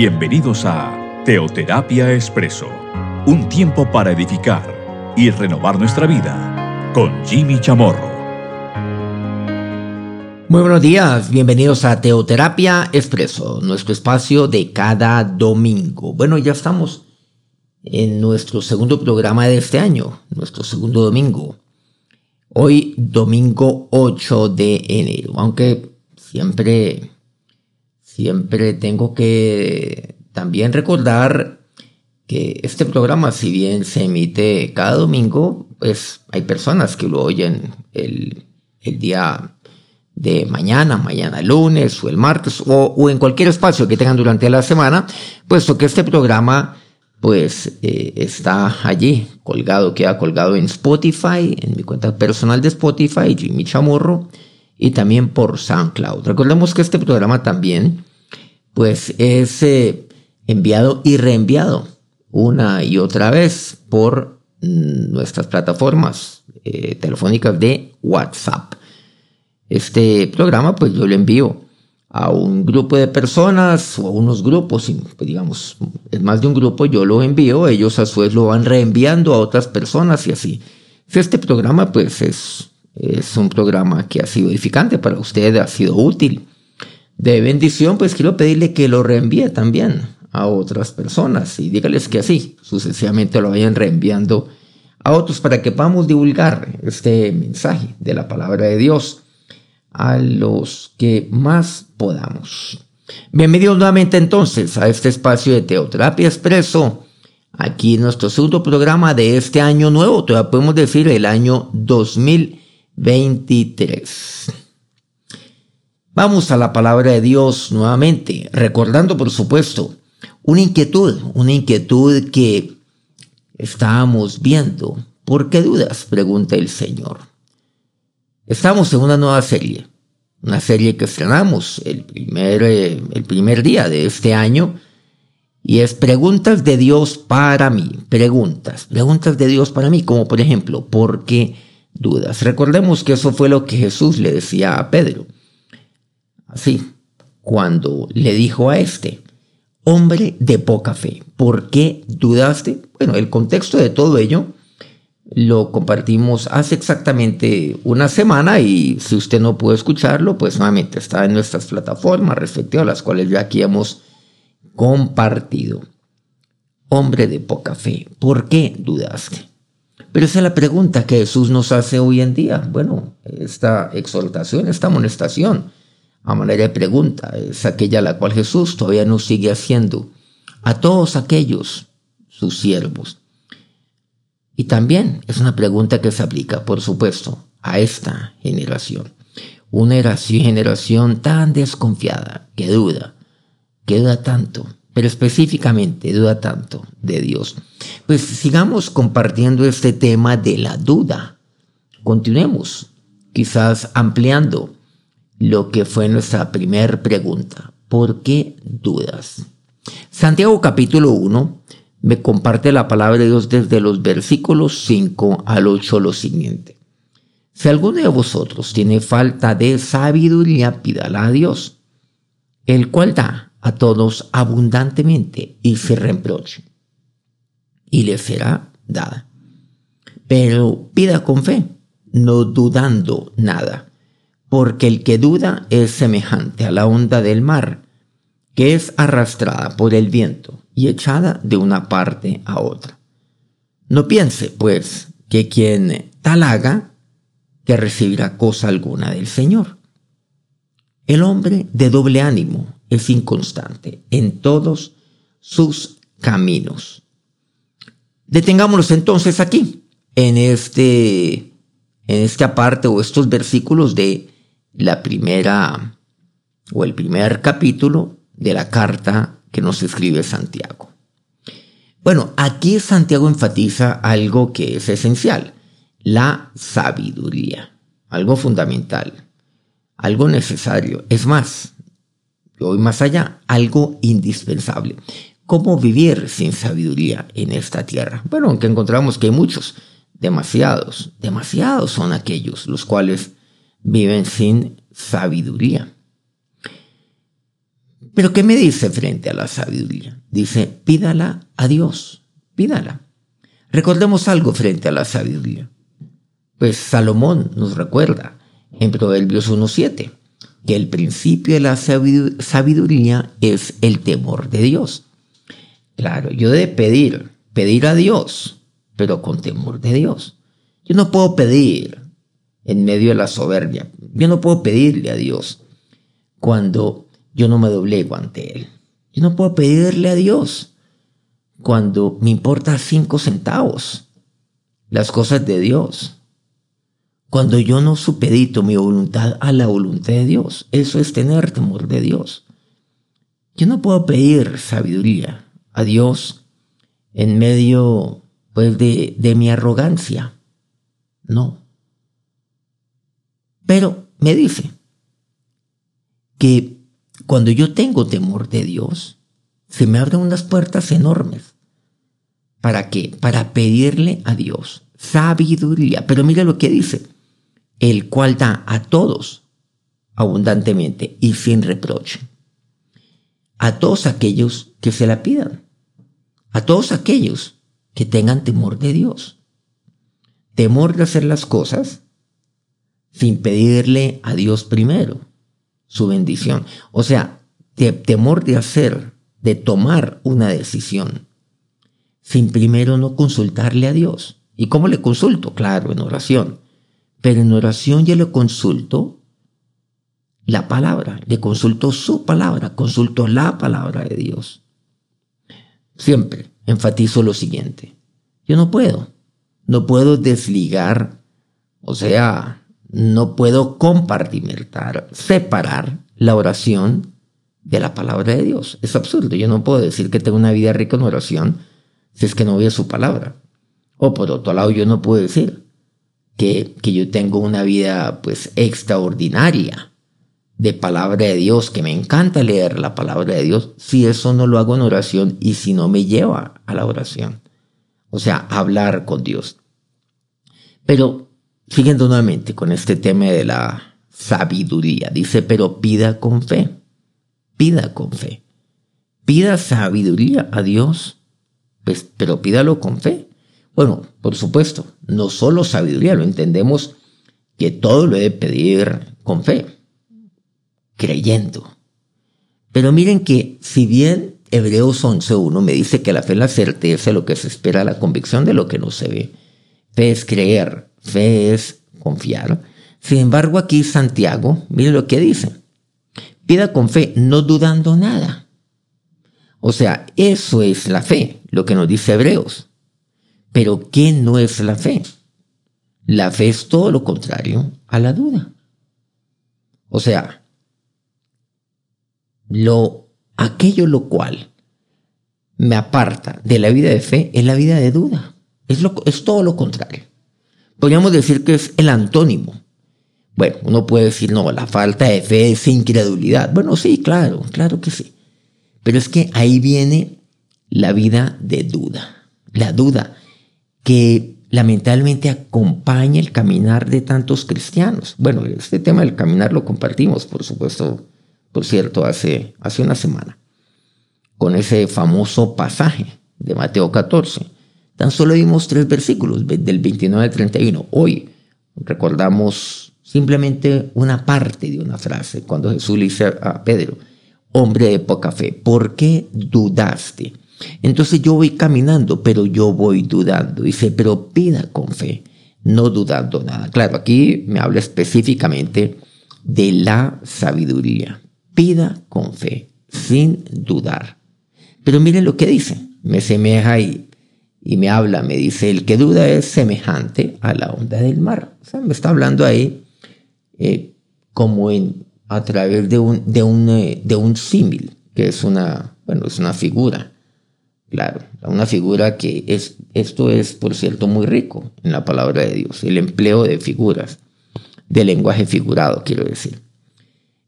Bienvenidos a Teoterapia Expreso, un tiempo para edificar y renovar nuestra vida con Jimmy Chamorro. Muy buenos días, bienvenidos a Teoterapia Expreso, nuestro espacio de cada domingo. Bueno, ya estamos en nuestro segundo programa de este año, nuestro segundo domingo. Hoy domingo 8 de enero, aunque siempre siempre tengo que también recordar que este programa, si bien se emite cada domingo, pues hay personas que lo oyen el, día de mañana, mañana lunes o el martes o, en cualquier espacio que tengan durante la semana, puesto que este programa pues eh, está allí colgado, queda colgado en Spotify, en mi cuenta personal de Spotify, Jimmy Chamorro, y también por SoundCloud. Recordemos que este programa también pues es eh, enviado y reenviado una y otra vez por mm, nuestras plataformas eh, telefónicas de WhatsApp. Este programa pues yo lo envío a un grupo de personas o a unos grupos, pues, digamos, es más de un grupo, yo lo envío, ellos a su vez lo van reenviando a otras personas y así. Este programa pues es, es un programa que ha sido edificante para usted, ha sido útil de bendición, pues quiero pedirle que lo reenvíe también a otras personas y dígales que así sucesivamente lo vayan reenviando a otros para que podamos divulgar este mensaje de la palabra de Dios a los que más podamos. Bienvenidos nuevamente entonces a este espacio de Teoterapia Expreso, aquí en nuestro segundo programa de este año nuevo, todavía podemos decir el año 2023. Vamos a la palabra de Dios nuevamente, recordando por supuesto una inquietud, una inquietud que estábamos viendo. ¿Por qué dudas? pregunta el Señor. Estamos en una nueva serie, una serie que estrenamos el primer, eh, el primer día de este año y es preguntas de Dios para mí, preguntas, preguntas de Dios para mí, como por ejemplo, ¿por qué dudas? Recordemos que eso fue lo que Jesús le decía a Pedro. Así, cuando le dijo a este, hombre de poca fe, ¿por qué dudaste? Bueno, el contexto de todo ello lo compartimos hace exactamente una semana y si usted no pudo escucharlo, pues nuevamente está en nuestras plataformas respectivas, las cuales ya aquí hemos compartido. Hombre de poca fe, ¿por qué dudaste? Pero esa es la pregunta que Jesús nos hace hoy en día. Bueno, esta exhortación, esta amonestación a manera de pregunta, es aquella la cual Jesús todavía nos sigue haciendo a todos aquellos, sus siervos. Y también es una pregunta que se aplica, por supuesto, a esta generación. Una generación tan desconfiada, que duda, que duda tanto, pero específicamente duda tanto de Dios. Pues sigamos compartiendo este tema de la duda. Continuemos, quizás ampliando lo que fue nuestra primera pregunta. ¿Por qué dudas? Santiago capítulo 1 me comparte la palabra de Dios desde los versículos 5 al 8 lo siguiente. Si alguno de vosotros tiene falta de sabiduría, pídala a Dios, el cual da a todos abundantemente y se reproche, y le será dada. Pero pida con fe, no dudando nada porque el que duda es semejante a la onda del mar, que es arrastrada por el viento y echada de una parte a otra. No piense, pues, que quien tal haga, que recibirá cosa alguna del Señor. El hombre de doble ánimo es inconstante en todos sus caminos. Detengámonos entonces aquí, en este, en esta parte o estos versículos de la primera o el primer capítulo de la carta que nos escribe Santiago. Bueno, aquí Santiago enfatiza algo que es esencial, la sabiduría, algo fundamental, algo necesario, es más, voy más allá, algo indispensable. ¿Cómo vivir sin sabiduría en esta tierra? Bueno, aunque encontramos que hay muchos, demasiados, demasiados son aquellos los cuales viven sin sabiduría. Pero ¿qué me dice frente a la sabiduría? Dice, pídala a Dios, pídala. Recordemos algo frente a la sabiduría. Pues Salomón nos recuerda en Proverbios 1.7 que el principio de la sabiduría es el temor de Dios. Claro, yo debo pedir, pedir a Dios, pero con temor de Dios. Yo no puedo pedir en medio de la soberbia. Yo no puedo pedirle a Dios cuando yo no me doblego ante Él. Yo no puedo pedirle a Dios cuando me importa cinco centavos las cosas de Dios. Cuando yo no supedito mi voluntad a la voluntad de Dios, eso es tener temor de Dios. Yo no puedo pedir sabiduría a Dios en medio pues de, de mi arrogancia. No. Pero me dice que cuando yo tengo temor de Dios, se me abren unas puertas enormes. ¿Para qué? Para pedirle a Dios sabiduría. Pero mira lo que dice, el cual da a todos abundantemente y sin reproche. A todos aquellos que se la pidan. A todos aquellos que tengan temor de Dios. Temor de hacer las cosas sin pedirle a Dios primero su bendición. O sea, temor de hacer, de tomar una decisión, sin primero no consultarle a Dios. ¿Y cómo le consulto? Claro, en oración. Pero en oración yo le consulto la palabra, le consulto su palabra, consulto la palabra de Dios. Siempre enfatizo lo siguiente. Yo no puedo, no puedo desligar, o sea, no puedo compartimentar, separar la oración de la palabra de Dios. Es absurdo. Yo no puedo decir que tengo una vida rica en oración si es que no veo su palabra. O por otro lado, yo no puedo decir que, que yo tengo una vida pues extraordinaria de palabra de Dios, que me encanta leer la palabra de Dios, si eso no lo hago en oración y si no me lleva a la oración. O sea, hablar con Dios. Pero Siguiendo nuevamente con este tema de la sabiduría, dice, pero pida con fe, pida con fe, pida sabiduría a Dios, pues, pero pídalo con fe. Bueno, por supuesto, no solo sabiduría, lo entendemos que todo lo debe pedir con fe, creyendo. Pero miren que si bien Hebreos 11.1 me dice que la fe es la certeza de lo que se espera, la convicción de lo que no se ve. Fe es creer, Fe es confiar. Sin embargo, aquí Santiago, mire lo que dice. Pida con fe, no dudando nada. O sea, eso es la fe, lo que nos dice Hebreos. Pero ¿qué no es la fe? La fe es todo lo contrario a la duda. O sea, lo, aquello lo cual me aparta de la vida de fe es la vida de duda. Es, lo, es todo lo contrario podríamos decir que es el antónimo. Bueno, uno puede decir, no, la falta de fe es incredulidad. Bueno, sí, claro, claro que sí. Pero es que ahí viene la vida de duda. La duda que lamentablemente acompaña el caminar de tantos cristianos. Bueno, este tema del caminar lo compartimos, por supuesto, por cierto, hace, hace una semana, con ese famoso pasaje de Mateo 14 Tan solo vimos tres versículos, del 29 al 31. Hoy recordamos simplemente una parte de una frase, cuando Jesús le dice a Pedro, hombre de poca fe, ¿por qué dudaste? Entonces yo voy caminando, pero yo voy dudando. Dice, pero pida con fe, no dudando nada. Claro, aquí me habla específicamente de la sabiduría. Pida con fe, sin dudar. Pero miren lo que dice. Me semeja y y me habla, me dice, el que duda es semejante a la onda del mar. O sea, me está hablando ahí eh, como en, a través de un, de un, eh, de un símil, que es una, bueno, es una figura. Claro, una figura que es, esto es, por cierto, muy rico en la palabra de Dios, el empleo de figuras, de lenguaje figurado, quiero decir.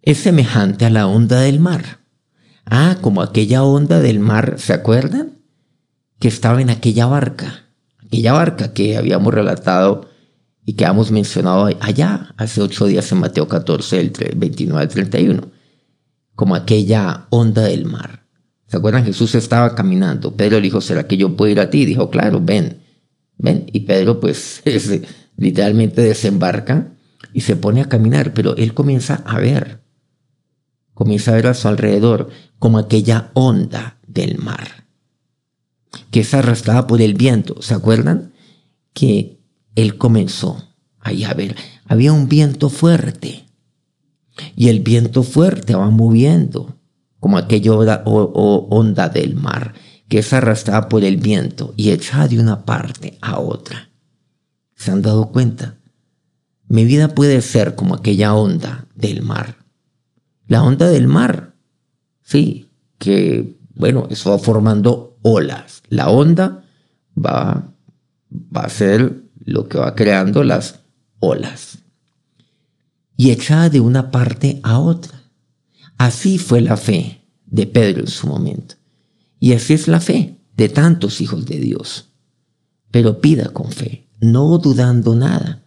Es semejante a la onda del mar. Ah, como aquella onda del mar, ¿se acuerdan? Que estaba en aquella barca, aquella barca que habíamos relatado y que hemos mencionado allá hace ocho días en Mateo 14, el 29 al 31. como aquella onda del mar. ¿Se acuerdan? Jesús estaba caminando. Pedro le dijo, ¿será que yo puedo ir a ti? dijo, claro, ven, ven. Y Pedro pues literalmente desembarca y se pone a caminar, pero él comienza a ver, comienza a ver a su alrededor como aquella onda del mar, que es arrastrada por el viento. ¿Se acuerdan? Que él comenzó ahí a ver, había un viento fuerte y el viento fuerte va moviendo como aquella onda, onda del mar que es arrastrada por el viento y echada de una parte a otra. ¿Se han dado cuenta? Mi vida puede ser como aquella onda del mar. La onda del mar, sí, que, bueno, eso va formando olas. La onda va, va a ser lo que va creando las olas. Y echada de una parte a otra. Así fue la fe de Pedro en su momento. Y así es la fe de tantos hijos de Dios. Pero pida con fe, no dudando nada,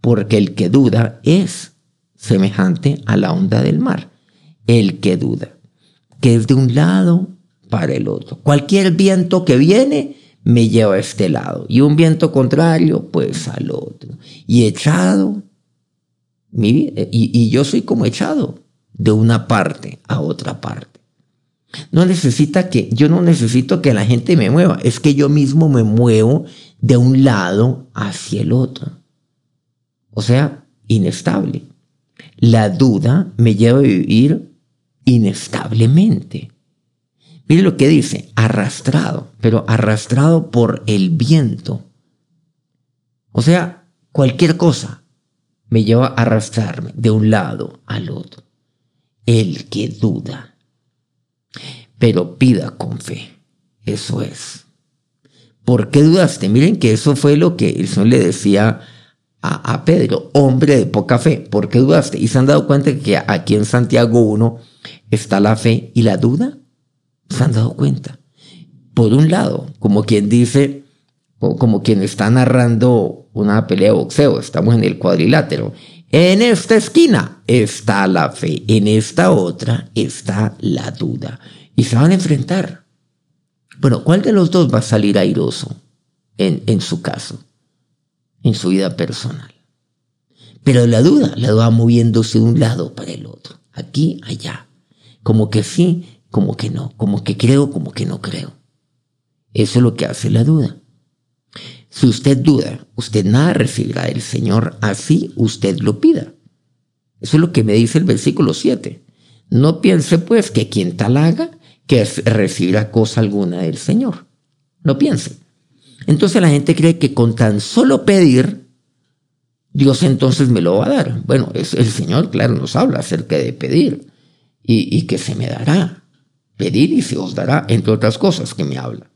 porque el que duda es semejante a la onda del mar. El que duda, que es de un lado para el otro. Cualquier viento que viene me lleva a este lado y un viento contrario pues al otro. Y echado, y, y yo soy como echado de una parte a otra parte. No necesita que, yo no necesito que la gente me mueva, es que yo mismo me muevo de un lado hacia el otro. O sea, inestable. La duda me lleva a vivir inestablemente. Mire lo que dice, arrastrado, pero arrastrado por el viento. O sea, cualquier cosa me lleva a arrastrarme de un lado al otro. El que duda pero pida con fe. Eso es. ¿Por qué dudaste? Miren que eso fue lo que el Señor le decía a, Pedro, hombre de poca fe. ¿Por qué dudaste? Y se han dado cuenta que aquí en Santiago 1 está la fe y la duda. Se han dado cuenta. Por un lado, como quien dice, como quien está narrando una pelea de boxeo, estamos en el cuadrilátero. En esta esquina está la fe, en esta otra está la duda y se van a enfrentar. Bueno, ¿cuál de los dos va a salir airoso en, en su caso, en su vida personal? Pero la duda, la duda moviéndose de un lado para el otro, aquí, allá, como que sí, como que no, como que creo, como que no creo. Eso es lo que hace la duda. Si usted duda, usted nada recibirá del Señor, así usted lo pida. Eso es lo que me dice el versículo 7. No piense pues que quien tal haga, que recibirá cosa alguna del Señor. No piense. Entonces la gente cree que con tan solo pedir, Dios entonces me lo va a dar. Bueno, es, el Señor, claro, nos habla acerca de pedir y, y que se me dará. Pedir y se os dará, entre otras cosas que me habla.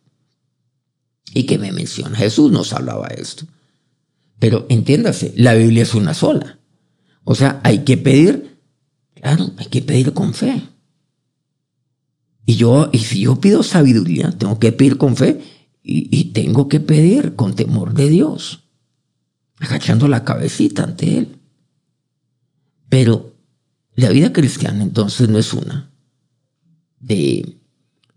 Y que me menciona. Jesús nos hablaba esto. Pero entiéndase, la Biblia es una sola. O sea, hay que pedir, claro, hay que pedir con fe. Y yo, y si yo pido sabiduría, tengo que pedir con fe y, tengo que pedir con temor de Dios, agachando la cabecita ante Él. Pero la vida cristiana entonces no es una de,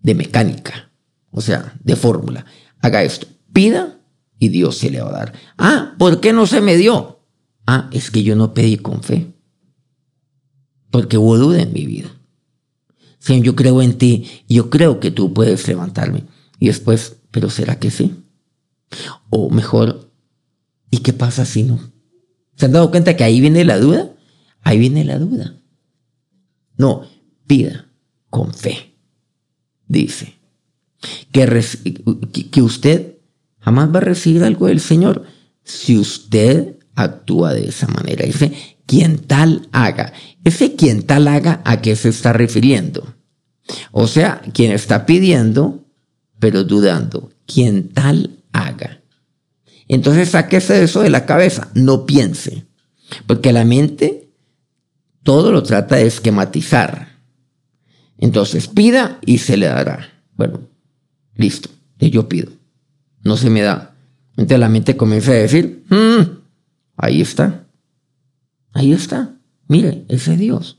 de mecánica, o sea, de fórmula. Haga esto, pida y Dios se le va a dar. Ah, ¿por qué no se me dio? Ah, es que yo no pedí con fe, porque hubo duda en mi vida. Señor, yo creo en ti, yo creo que tú puedes levantarme. Y después, pero ¿será que sí? O mejor, ¿y qué pasa si no? ¿Se han dado cuenta que ahí viene la duda? Ahí viene la duda. No, pida con fe. Dice que, que usted jamás va a recibir algo del Señor si usted actúa de esa manera. Dice, quien tal haga. Ese quien tal haga, ¿a qué se está refiriendo? O sea, quien está pidiendo, pero dudando, quien tal haga. Entonces sáquese eso de la cabeza, no piense, porque la mente todo lo trata de esquematizar. Entonces pida y se le dará. Bueno, listo, yo pido, no se me da. Entonces la mente comienza a decir, mm, ahí está, ahí está, mire, ese Dios.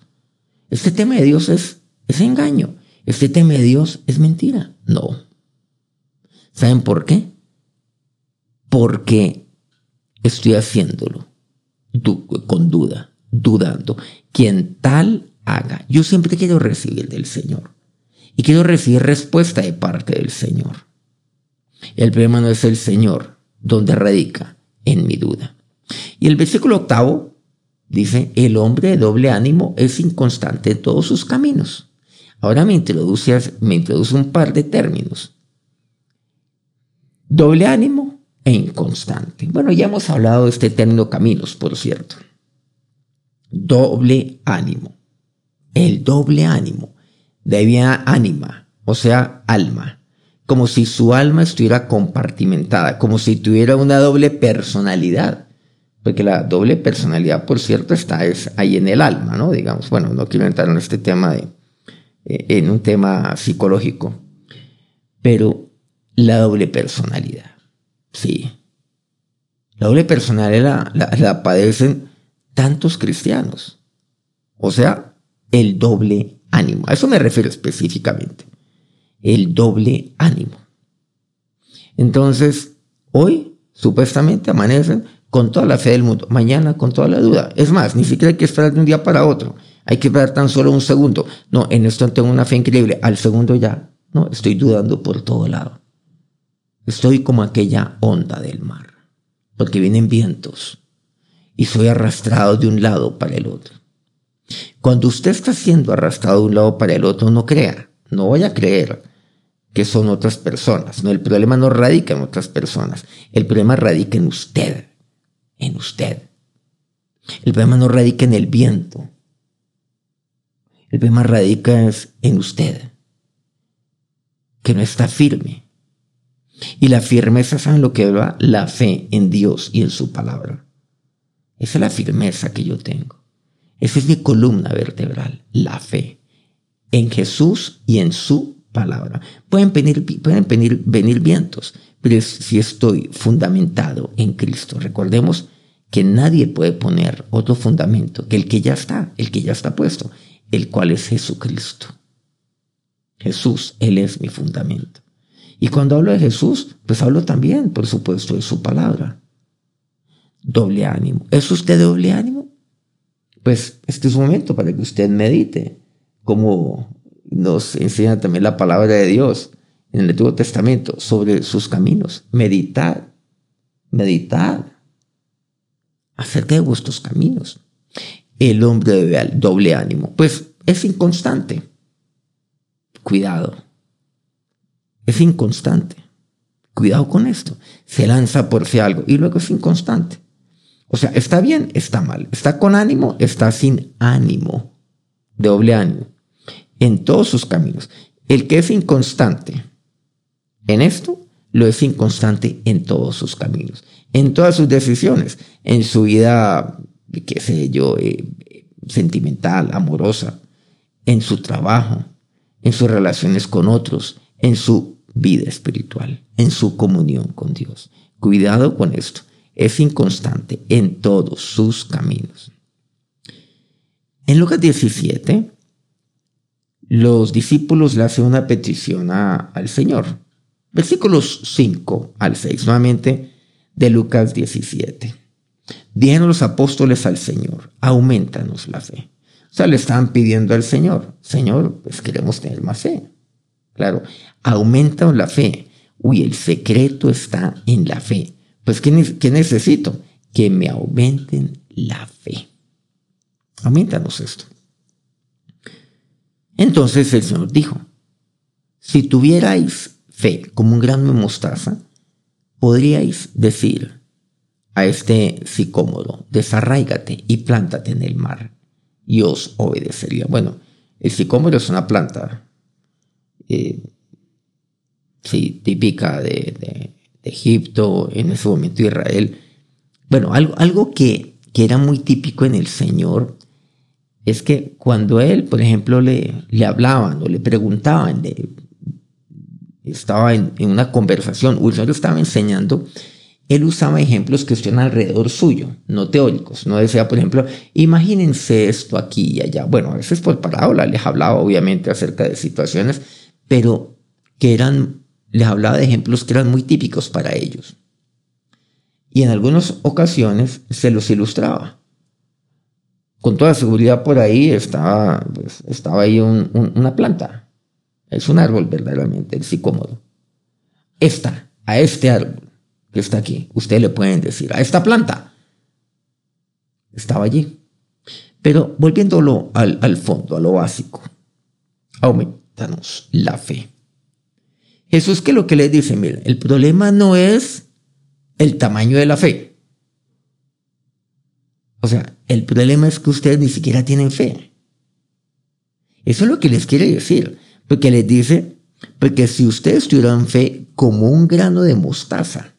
Este tema de Dios es es engaño. Este teme a Dios es mentira. No. ¿Saben por qué? Porque estoy haciéndolo con duda, dudando. Quien tal haga, yo siempre quiero recibir del Señor. Y quiero recibir respuesta de parte del Señor. El problema no es el Señor, donde radica en mi duda. Y el versículo octavo dice, el hombre de doble ánimo es inconstante en todos sus caminos. Ahora me introduce, me introduce un par de términos. Doble ánimo e inconstante. Bueno, ya hemos hablado de este término caminos, por cierto. Doble ánimo. El doble ánimo debía ánima, o sea, alma, como si su alma estuviera compartimentada, como si tuviera una doble personalidad. Porque la doble personalidad, por cierto, está ahí en el alma, ¿no? Digamos, bueno, no quiero entrar en este tema de, eh, en un tema psicológico, pero la doble personalidad, sí. La doble personalidad la padecen tantos cristianos. O sea, el doble ánimo. A eso me refiero específicamente. El doble ánimo. Entonces, hoy supuestamente amanecen con toda la fe del mundo, mañana con toda la duda. Es más, ni siquiera hay que esperar de un día para otro. Hay que esperar tan solo un segundo. No, en esto tengo una fe increíble. Al segundo ya, no, estoy dudando por todo lado. Estoy como aquella onda del mar, porque vienen vientos y soy arrastrado de un lado para el otro. Cuando usted está siendo arrastrado de un lado para el otro, no crea, no vaya a creer que son otras personas. No, el problema no radica en otras personas. El problema radica en usted, en usted. El problema no radica en el viento. El problema radica en usted, que no está firme. Y la firmeza, ¿saben lo que va? La fe en Dios y en su palabra. Esa es la firmeza que yo tengo. Esa es mi columna vertebral, la fe en Jesús y en su palabra. Pueden venir, pueden venir, vientos, pero si estoy fundamentado en Cristo, recordemos que nadie puede poner otro fundamento que el que ya está, el que ya está puesto, el cual es Jesucristo. Jesús, Él es mi fundamento. Y cuando hablo de Jesús, pues hablo también, por supuesto, de su palabra. Doble ánimo. ¿Es usted doble ánimo? Pues este es un momento para que usted medite, como nos enseña también la palabra de Dios en el Antiguo Testamento sobre sus caminos. Meditad, meditad acerca de vuestros caminos. El hombre debe doble ánimo, pues es inconstante. Cuidado, es inconstante. Cuidado con esto. Se lanza por si algo y luego es inconstante. O sea, está bien, está mal. Está con ánimo, está sin ánimo. Doble ánimo. En todos sus caminos. El que es inconstante en esto, lo es inconstante en todos sus caminos. En todas sus decisiones. En su vida, qué sé yo, eh, sentimental, amorosa. En su trabajo. En sus relaciones con otros. En su vida espiritual. En su comunión con Dios. Cuidado con esto es inconstante en todos sus caminos. En Lucas 17, los discípulos le hacen una petición al Señor. Versículos 5 al 6, nuevamente de Lucas 17. Dijeron los apóstoles al Señor, aumentanos la fe. O sea, le estaban pidiendo al Señor, Señor, pues queremos tener más fe. Claro, aumentanos la fe. Uy, el secreto está en la fe. Pues, ¿qué, necesito? Que me aumenten la fe. Aumentanos esto. Entonces el Señor dijo, si tuvierais fe como un grano de mostaza, podríais decir a este sicómodo, desarraígate y plántate en el mar, y os obedecería. Bueno, el sicómoro es una planta eh, típica de, Egipto, en ese momento Israel. Bueno, algo, algo que, que era muy típico en el Señor es que cuando él, por ejemplo, le, le hablaban o le preguntaban, estaba en, una conversación, o el Señor estaba enseñando él usaba ejemplos que están alrededor suyo, no teóricos. No decía, por ejemplo, imagínense esto aquí y allá. Bueno, a veces por parábola les hablaba obviamente acerca de situaciones, pero que eran, les hablaba de ejemplos que eran muy típicos para ellos. Y en algunas ocasiones se los ilustraba. Con toda seguridad por ahí estaba, pues, estaba ahí una planta. Es un árbol verdaderamente, el psicómodo. Esta, a este árbol que está aquí. Ustedes le pueden decir, a esta planta estaba allí. Pero volviéndolo al, al fondo, a lo básico, aumentanos la fe. Jesús que lo que les dice, miren, el problema no es el tamaño de la fe. O sea, el problema es que ustedes ni siquiera tienen fe. Eso es lo que les quiere decir. Porque les dice, porque si ustedes tuvieran fe como un grano de mostaza,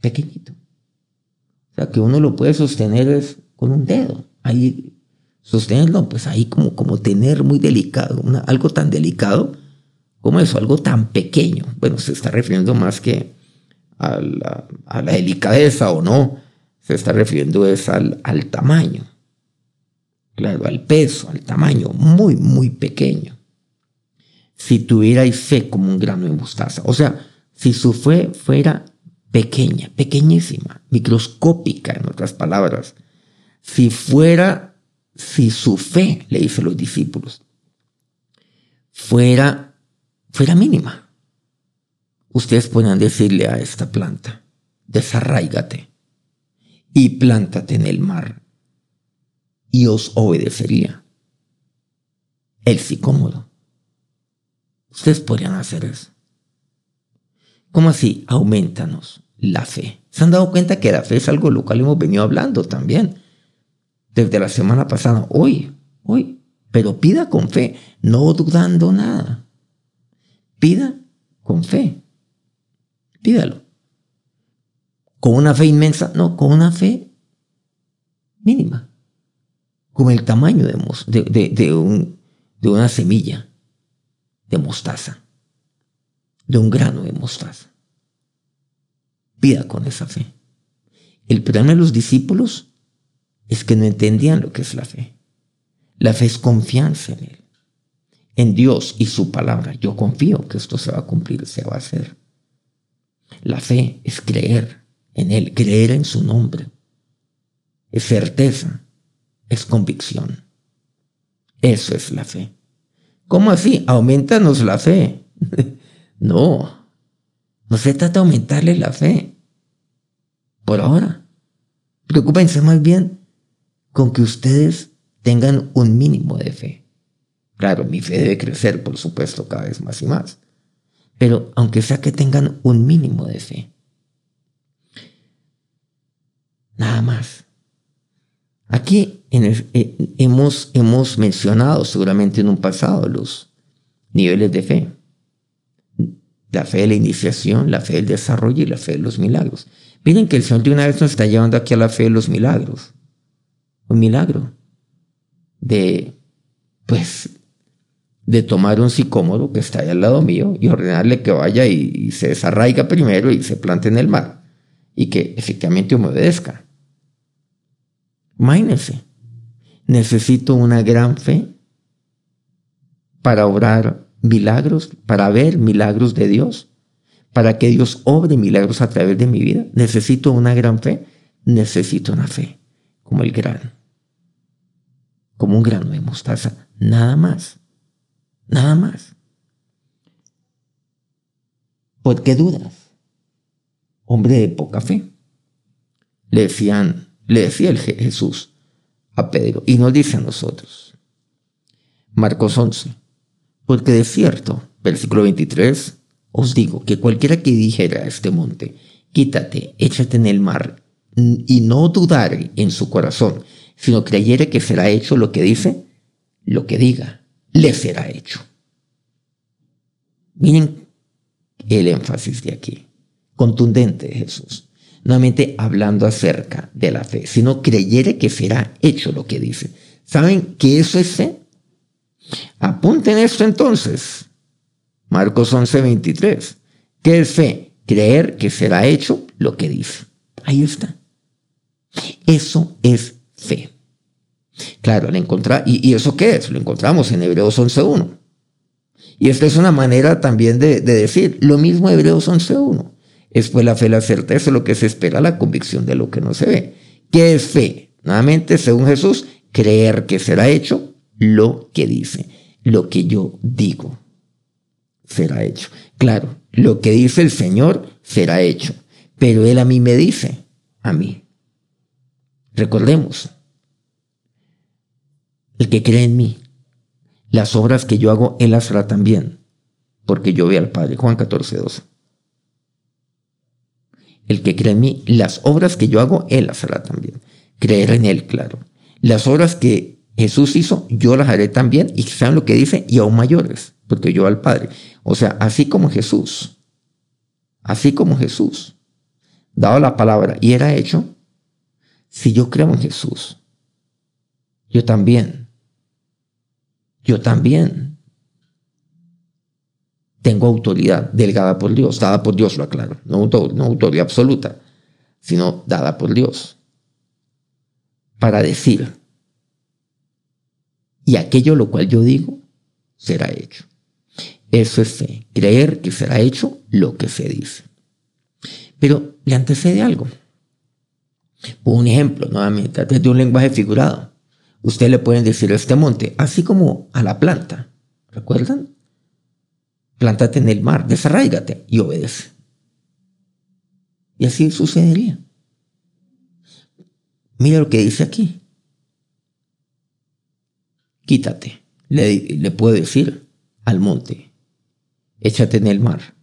pequeñito. O sea, que uno lo puede sostener es con un dedo. Ahí, sostenerlo, pues ahí como, como tener muy delicado, algo tan delicado como eso, algo tan pequeño. Bueno, se está refiriendo más que a la, delicadeza o no, se está refiriendo es al, al tamaño. Claro, al peso, al tamaño, muy, muy pequeño. Si tuvierais fe como un grano de mostaza, o sea, si su fe fuera pequeña, pequeñísima, microscópica, en otras palabras. Si fuera, si su fe, le dice los discípulos, fuera, fuera mínima, ustedes pueden decirle a esta planta, desarraigate y plántate en el mar y os obedecería. El psicómodo. Ustedes podrían hacer eso. ¿Cómo así? Aumentanos la fe. ¿Se han dado cuenta que la fe es algo lo cual hemos venido hablando también? Desde la semana pasada, hoy, hoy. Pero pida con fe, no dudando nada. Pida con fe. Pídalo. ¿Con una fe inmensa? No, con una fe mínima. Con el tamaño de, de, un, de una semilla de mostaza de un grano de mostaza. Pida con esa fe. El problema de los discípulos es que no entendían lo que es la fe. La fe es confianza en Él, en Dios y su palabra. Yo confío que esto se va a cumplir, se va a hacer. La fe es creer en Él, creer en su nombre. Es certeza, es convicción. Eso es la fe. ¿Cómo así? Aumentanos la fe. No, no se trata de aumentarle la fe. Por ahora. Preocúpense más bien con que ustedes tengan un mínimo de fe. Claro, mi fe debe crecer, por supuesto, cada vez más y más. Pero aunque sea que tengan un mínimo de fe. Nada más. Aquí eh, hemos, hemos mencionado seguramente en un pasado los niveles de fe la fe de la iniciación, la fe del desarrollo y la fe de los milagros. Miren que el Señor de una vez nos está llevando aquí a la fe de los milagros. Un milagro de, pues, de tomar un sicómodo que está ahí al lado mío y ordenarle que vaya y, se desarraiga primero y se plante en el mar y que efectivamente me obedezca. Imagínense, necesito una gran fe para obrar milagros, para ver milagros de Dios, para que Dios obre milagros a través de mi vida. Necesito una gran fe, necesito una fe, como el grano, como un grano de mostaza, nada más, nada más. ¿Por qué dudas? Hombre de poca fe. Le decían, le decía el Jesús a Pedro, y nos dice a nosotros. Marcos 11, porque de cierto, versículo 23, os digo que cualquiera que dijera a este monte, quítate, échate en el mar, y no dudare en su corazón, sino creyere que será hecho lo que dice, lo que diga, le será hecho. Miren el énfasis de aquí, contundente de Jesús. Nuevamente hablando acerca de la fe, sino creyere que será hecho lo que dice. ¿Saben que eso es fe? Apunten esto entonces. Marcos 11, 23. ¿Qué es fe? Creer que será hecho lo que dice. Ahí está. Eso es fe. Claro, lo encontra, ¿y, eso qué es? Lo encontramos en Hebreos 11.1. Y esta es una manera también de, decir lo mismo Hebreos 11.1. Es pues la fe, la certeza de lo que se espera, la convicción de lo que no se ve. ¿Qué es fe? Nuevamente, según Jesús, creer que será hecho lo que dice, lo que yo digo será hecho. Claro, lo que dice el Señor será hecho, pero Él a mí me dice, a mí. Recordemos, el que cree en mí, las obras que yo hago, Él las hará también, porque yo veo al Padre. Juan 14, 12. El que cree en mí, las obras que yo hago, Él las hará también. Creer en Él, claro. Las obras que Jesús hizo, yo las haré también, y sean lo que dice, y aún mayores, porque yo al Padre. O sea, así como Jesús, así como Jesús, dado la palabra y era hecho, si yo creo en Jesús, yo también yo también tengo autoridad delegada por Dios, dada por Dios, lo aclaro, no, no autoridad absoluta, sino dada por Dios, para decir, y aquello lo cual yo digo, será hecho. Eso es fe, creer que será hecho lo que se dice. Pero le antecede algo. Un ejemplo, nuevamente, de un lenguaje figurado. Usted le pueden decir a este monte, así como a la planta. ¿Recuerdan? Plántate en el mar, desarraigate y obedece. Y así sucedería. Mira lo que dice aquí. Quítate, le, le puedo decir al monte, échate en el mar.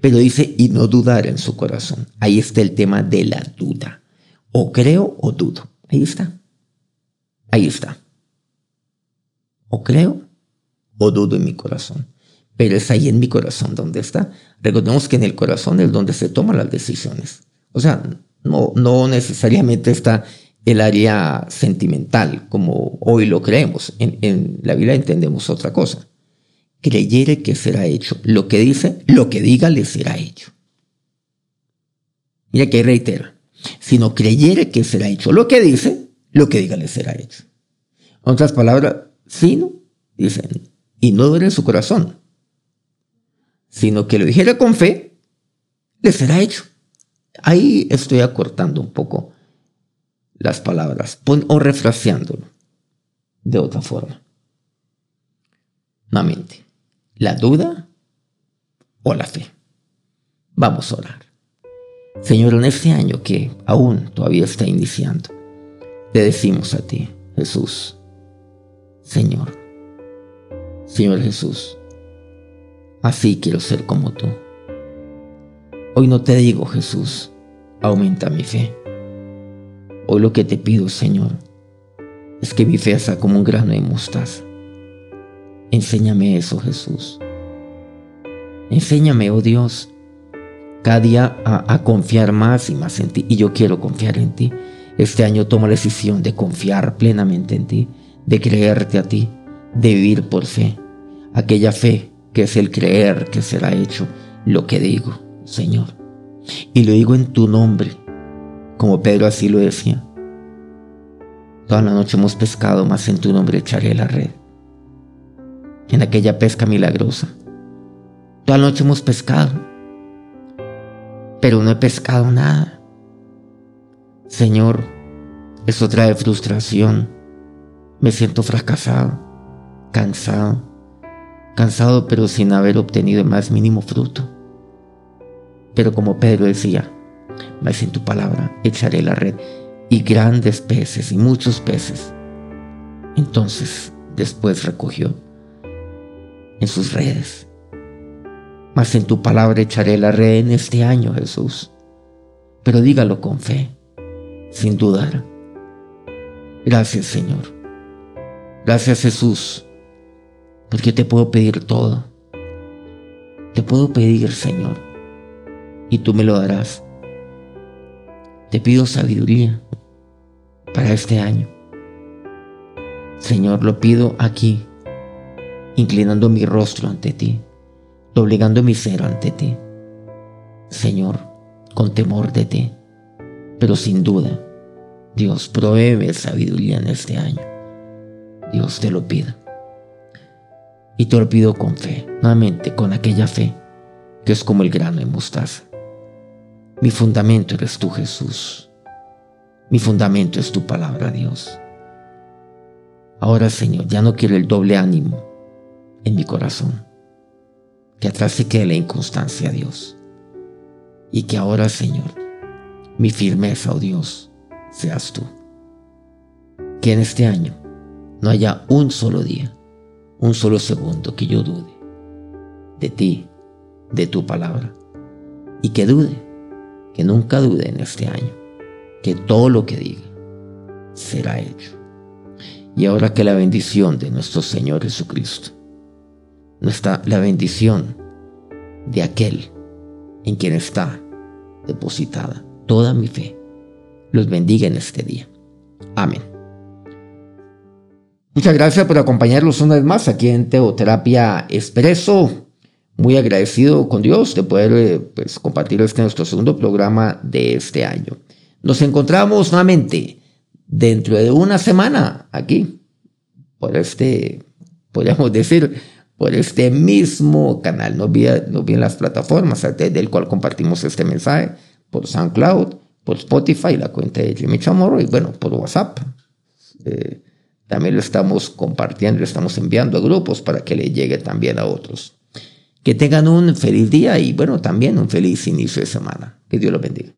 Pero dice, y no dudar en su corazón. Ahí está el tema de la duda. O creo o dudo. Ahí está. Ahí está. O creo o dudo en mi corazón. Pero es ahí en mi corazón donde está. Recordemos que en el corazón es donde se toman las decisiones. O sea, no, no necesariamente está el área sentimental, como hoy lo creemos. En, en la Biblia entendemos otra cosa. Creyere que será hecho. Lo que dice, lo que diga le será hecho. Mira que reitera. Si no creyere que será hecho lo que dice, lo que diga le será hecho. En otras palabras, sino, dicen, y no duele en su corazón, sino que lo dijera con fe, le será hecho. Ahí estoy acortando un poco las palabras o refraseándolo de otra forma. Nuevamente, la duda o la fe. Vamos a orar. Señor, en este año que aún todavía está iniciando, te decimos a ti, Jesús, Señor, Señor Jesús, así quiero ser como tú. Hoy no te digo, Jesús, aumenta mi fe. Hoy lo que te pido, Señor, es que mi fe sea como un grano de mostaza. Enséñame eso, Jesús. Enséñame, oh Dios, cada día a, a, confiar más y más en ti. Y yo quiero confiar en ti. Este año tomo la decisión de confiar plenamente en ti, de creerte a ti, de vivir por fe. Aquella fe que es el creer que será hecho lo que digo, Señor. Y lo digo en tu nombre, como Pedro así lo decía. Toda la noche hemos pescado, mas en tu nombre echaré la red. En aquella pesca milagrosa. Toda la noche hemos pescado, pero no he pescado nada. Señor, eso trae frustración. Me siento fracasado, cansado, cansado pero sin haber obtenido el más mínimo fruto. Pero como Pedro decía, más en tu palabra echaré la red y grandes peces y muchos peces. Entonces después recogió en sus redes. Mas en tu palabra echaré la red en este año, Jesús. Pero dígalo con fe sin dudar. Gracias Señor. Gracias Jesús, porque te puedo pedir todo. Te puedo pedir, Señor, y tú me lo darás. Te pido sabiduría para este año. Señor, lo pido aquí, inclinando mi rostro ante ti, doblegando mi ser ante ti. Señor, con temor de ti Pero sin duda, Dios, provee sabiduría en este año. Dios te lo pido. Y te lo pido con fe, nuevamente con aquella fe que es como el grano de mostaza. Mi fundamento eres tú, Jesús. Mi fundamento es tu palabra, Dios. Ahora, Señor, ya no quiero el doble ánimo en mi corazón. Que atrás se quede la inconstancia, Dios. Y que ahora, Señor, mi firmeza, oh Dios, seas tú. Que en este año no haya un solo día, un solo segundo que yo dude de ti, de tu palabra. Y que dude, que nunca dude en este año, que todo lo que diga será hecho. Y ahora que la bendición de nuestro Señor Jesucristo, nuestra, la bendición de aquel en quien está depositada toda mi fe, los bendiga en este día. Amén. Muchas gracias por acompañarnos una vez más aquí en Teoterapia Expreso. Muy agradecido con Dios de poder eh, pues, compartir este nuestro segundo programa de este año. Nos encontramos nuevamente dentro de una semana aquí, por este, podríamos decir, por este mismo canal. No olviden, no las plataformas del cual compartimos este mensaje, por SoundCloud, por Spotify, la cuenta de Jimmy Chamorro y bueno, por WhatsApp. Eh, también lo estamos compartiendo, lo estamos enviando a grupos para que le llegue también a otros. Que tengan un feliz día y bueno, también un feliz inicio de semana. Que Dios los bendiga.